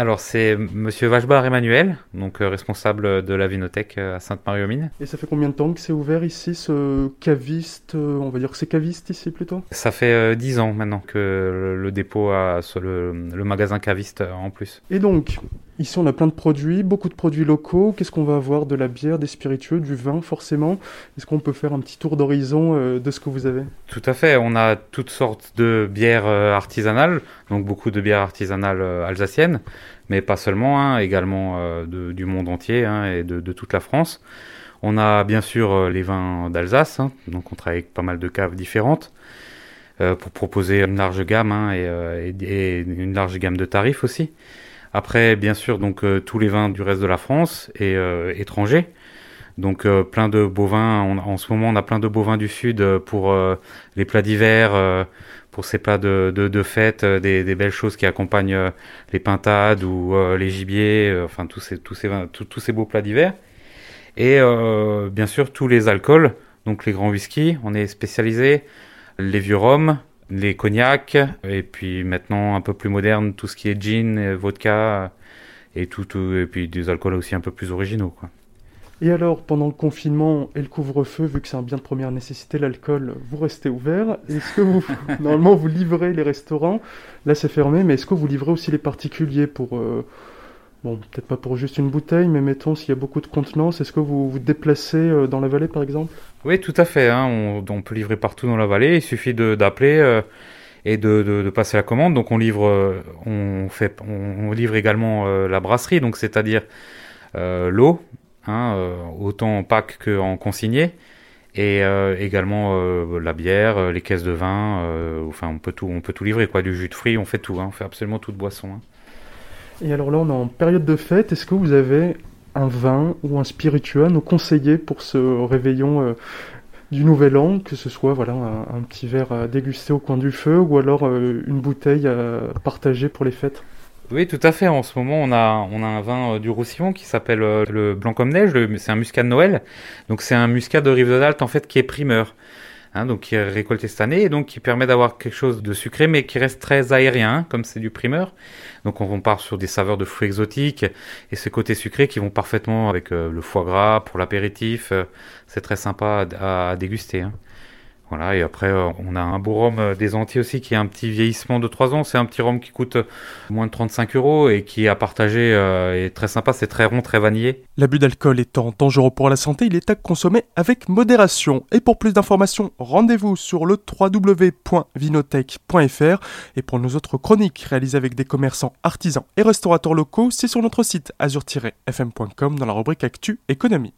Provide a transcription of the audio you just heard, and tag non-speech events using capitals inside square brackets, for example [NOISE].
Alors c'est Monsieur Vachebar Emmanuel, donc euh, responsable de la vinothèque euh, à Sainte-Marie-aux-Mines. Et ça fait combien de temps que c'est ouvert ici, ce caviste euh, On va dire que c'est caviste ici plutôt? Ça fait dix ans maintenant que le, le dépôt a le, le, magasin caviste en plus. Et donc, Ici, on a plein de produits, beaucoup de produits locaux. Qu'est-ce qu'on va avoir De la bière, des spiritueux, du vin, forcément? Est-ce qu'on peut faire un petit tour d'horizon euh, de ce que vous avez? Tout à fait. On a toutes sortes de bières euh, artisanales, donc beaucoup de bières artisanales euh, alsaciennes, mais pas seulement, hein, également du monde entier hein, et de, toute la France. On a bien sûr les vins d'Alsace, hein, donc on travaille avec pas mal de caves différentes. pour proposer une large gamme et, et, une large gamme de tarifs aussi. Après, bien sûr, donc euh, tous les vins du reste de la France et euh, étrangers. Donc euh, plein de bovins. en ce moment, on a plein de bovins du sud pour les plats d'hiver, pour ces plats de, de, de fête, des, belles choses qui accompagnent les pintades ou les gibiers, enfin tous ces tous ces tous ces beaux plats d'hiver. Et bien sûr tous les alcools, donc les grands whiskies. On est spécialisé, les vieux rhums, les cognacs, et puis maintenant un peu plus moderne, tout ce qui est gin, vodka, et, tout, et puis des alcools aussi un peu plus originaux. Quoi. Et alors, pendant le confinement et le couvre-feu, vu que c'est un bien de première nécessité, l'alcool, vous restez ouvert. Est-ce que vous, [LAUGHS] normalement, vous livrez les restaurants? Là, c'est fermé, mais est-ce que vous livrez aussi les particuliers pour, euh, bon, peut-être pas pour juste une bouteille, mais mettons s'il y a beaucoup de contenance, est-ce que vous vous déplacez euh, dans la vallée, par exemple? Oui, tout à fait. Hein. On, peut livrer partout dans la vallée. Il suffit d'appeler euh, et de, passer la commande. Donc on livre, euh, on fait, on, livre également la brasserie, donc c'est-à-dire l'eau, hein, autant en pack qu'en consigné, et également la bière, les caisses de vin. enfin, on peut tout, on peut tout livrer quoi. Du jus de fruits, on fait tout. Hein. On fait absolument toute boisson. Et alors là, on est en période de fête. Est-ce que vous avez un vin ou un spiritueux à nous conseiller pour ce réveillon euh, du Nouvel An, que ce soit voilà un, petit verre à déguster au coin du feu ou alors euh, une bouteille à partager pour les fêtes? Oui, tout à fait. En ce moment, on a, on a un vin euh, du Roussillon qui s'appelle le Blanc comme neige. C'est un muscat de Noël. Donc, c'est un muscat de Rive de Dalt, en fait, qui est primeur. Hein, donc qui est récolté cette année et donc qui permet d'avoir quelque chose de sucré mais qui reste très aérien hein, comme c'est du primeur. Donc on part sur des saveurs de fruits exotiques et ce côté sucré qui vont parfaitement avec euh, le foie gras pour l'apéritif. Euh, c'est très sympa à, déguster. Hein. Voilà, et après, euh, on a un beau rhum euh, des Antilles aussi qui est un petit vieillissement de 3 ans. C'est un petit rhum qui coûte euh, moins de 35 euros et qui à partager est très sympa. C'est très rond, très vanillé. L'abus d'alcool étant dangereux pour la santé, il est à consommer avec modération. Et pour plus d'informations, rendez-vous sur le www.vinotech.fr. Et pour nos autres chroniques réalisées avec des commerçants, artisans et restaurateurs locaux, c'est sur notre site azur-fm.com dans la rubrique Actu Économie.